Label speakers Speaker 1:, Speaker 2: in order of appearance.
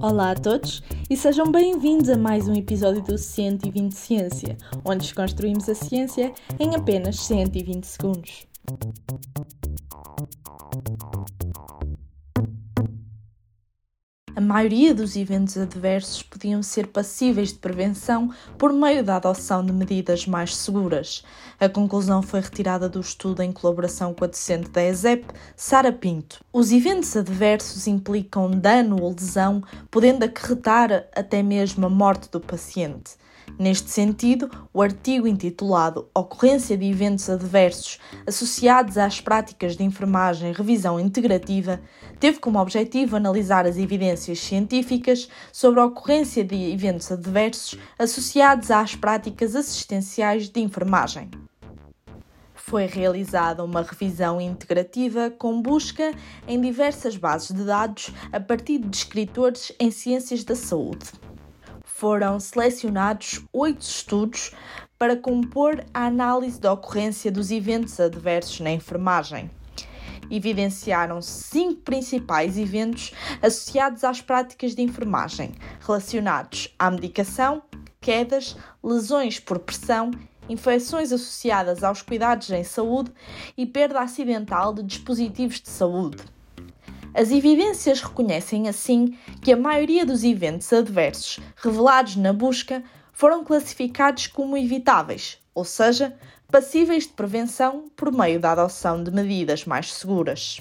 Speaker 1: Olá a todos e sejam bem-vindos a mais um episódio do 120 Ciência, onde desconstruímos a ciência em apenas 120 segundos. Maioria dos eventos adversos podiam ser passíveis de prevenção por meio da adoção de medidas mais seguras. A conclusão foi retirada do estudo em colaboração com a docente da ESEP, Sara Pinto. Os eventos adversos implicam dano ou lesão, podendo acarretar até mesmo a morte do paciente. Neste sentido, o artigo intitulado Ocorrência de eventos adversos associados às práticas de enfermagem revisão integrativa teve como objetivo analisar as evidências científicas sobre a ocorrência de eventos adversos associados às práticas assistenciais de enfermagem. Foi realizada uma revisão integrativa com busca em diversas bases de dados a partir de escritores em ciências da saúde foram selecionados oito estudos para compor a análise da ocorrência dos eventos adversos na enfermagem. Evidenciaram cinco principais eventos associados às práticas de enfermagem, relacionados à medicação, quedas, lesões por pressão, infecções associadas aos cuidados em saúde e perda acidental de dispositivos de saúde. As evidências reconhecem, assim, que a maioria dos eventos adversos revelados na busca foram classificados como evitáveis, ou seja, passíveis de prevenção por meio da adoção de medidas mais seguras.